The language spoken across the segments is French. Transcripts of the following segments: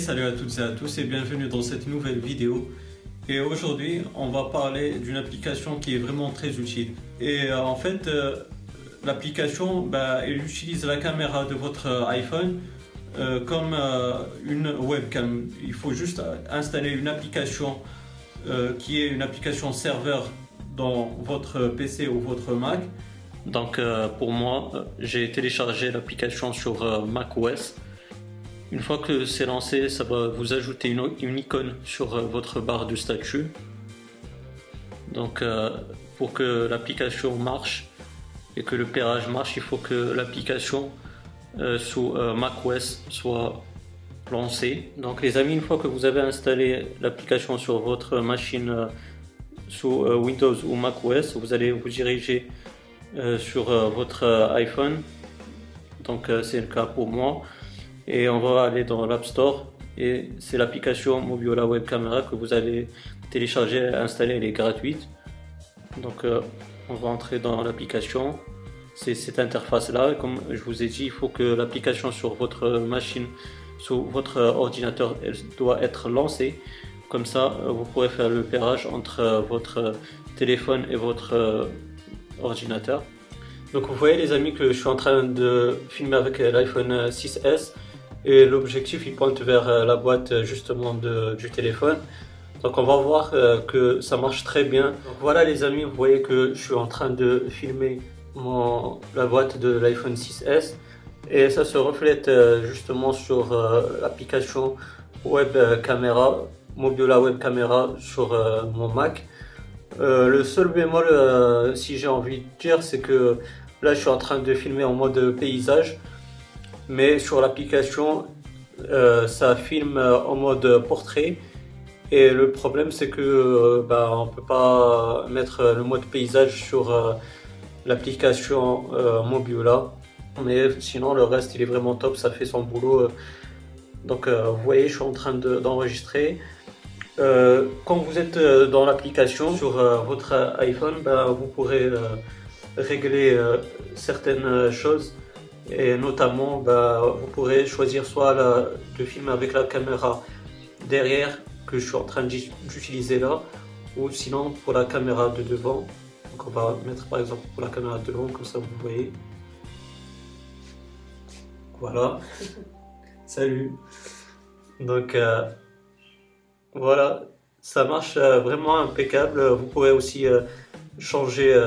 Salut à toutes et à tous et bienvenue dans cette nouvelle vidéo. Et aujourd'hui, on va parler d'une application qui est vraiment très utile. Et euh, en fait, euh, l'application, bah, elle utilise la caméra de votre euh, iPhone comme une webcam. Il faut juste installer une application qui est une application serveur dans votre PC ou votre Mac. Donc pour moi, j'ai téléchargé l'application sur macOS. Une fois que c'est lancé, ça va vous ajouter une, icône sur euh, votre barre de statut. Donc euh, pour que l'application marche et que le pairage marche, il faut que l'application euh, sous macOS soit lancée. Donc les amis, une fois que vous avez installé l'application sur votre machine sous Windows ou macOS, vous allez vous diriger sur votre iPhone. Donc c'est le cas pour moi et on va aller dans l'App Store et c'est l'application Mobiola Web Camera que vous allez télécharger et installer, elle est gratuite. Donc euh, on va entrer dans l'application. C'est cette interface là, comme je vous ai dit, il faut que l'application sur votre machine, sur votre ordinateur, elle doit être lancée. Comme ça, euh, vous pourrez faire le pairage entre euh, votre téléphone et votre ordinateur. Donc vous voyez les amis que je suis en train de filmer avec l'iPhone 6S et l'objectif il pointe vers euh, la boîte euh, justement du téléphone. Donc on va voir euh, que ça marche très bien. voilà les amis, vous voyez que je suis en train de filmer la boîte de l'iPhone 6S et ça se reflète justement sur l'application web caméra, Mobiola web caméra sur mon Mac. le seul bémol, si j'ai envie de dire, c'est que là je suis en train de filmer en mode paysage mais sur l'application, euh, ça filme en mode portrait. Et le problème, c'est que euh, bah, on peut pas mettre le mode paysage sur euh, l'application Mobula. Mais sinon, le reste, il est vraiment top, ça fait son boulot. Donc, vous voyez, je suis en train d'enregistrer. quand vous êtes dans l'application sur votre iPhone, bah, vous pourrez régler certaines choses et notamment, bah, vous pourrez choisir soit de filmer avec la caméra derrière que je suis en train d'utiliser là, ou sinon pour la caméra de devant. Donc on va mettre par exemple pour la caméra de devant, comme ça vous voyez. Voilà. Salut. Donc euh, voilà, ça marche euh, vraiment impeccable. Vous pourrez aussi euh, changer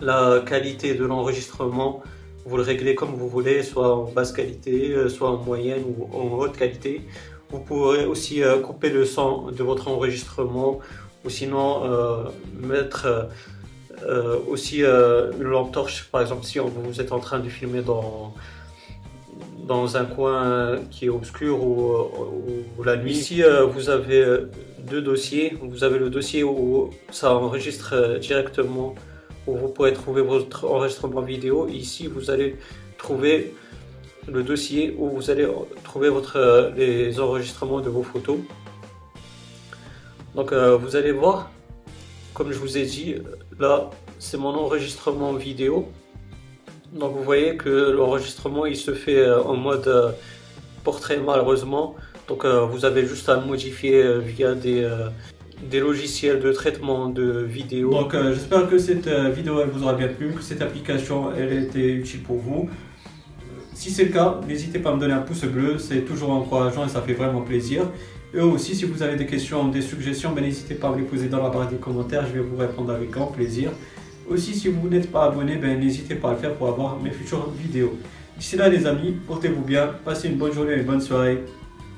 la qualité de l'enregistrement vous le réglez comme vous voulez, soit en basse qualité, euh, soit en moyenne ou en haute qualité. Vous pourrez aussi euh, couper le son de votre enregistrement ou sinon euh, mettre aussi une lampe torche, par exemple si vous êtes en train de filmer dans, dans un coin qui est obscur ou, ou la nuit. Ici, vous avez deux dossiers. Vous avez le dossier où ça enregistre directement où vous pourrez trouver votre enregistrement vidéo. Ici, vous allez trouver le dossier où vous allez trouver votre, euh, les enregistrements de vos photos. Donc euh, vous allez voir, comme je vous ai dit, là c'est mon enregistrement vidéo. Donc vous voyez que l'enregistrement il se fait euh, en mode portrait malheureusement. Donc vous avez juste à modifier via des, des logiciels de traitement de vidéo. Donc euh, j'espère que cette euh, vidéo elle vous aura bien plu, que cette application elle a été utile pour vous. Si c'est le cas, n'hésitez pas à me donner un pouce bleu, c'est toujours encourageant et ça fait vraiment plaisir. Et aussi, si vous avez des questions, des suggestions, ben, n'hésitez pas à me les poser dans la barre des commentaires, je vais vous répondre avec grand plaisir. Aussi, si vous n'êtes pas abonné, ben, n'hésitez pas à le faire pour avoir mes futures vidéos. D'ici là, les amis, portez-vous bien, passez une bonne journée et une bonne soirée.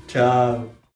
Ciao